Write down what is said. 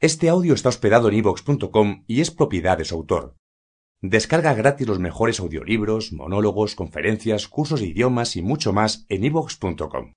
Este audio está hospedado en ivox.com y es propiedad de su autor. Descarga gratis los mejores audiolibros, monólogos, conferencias, cursos de idiomas y mucho más en ivox.com.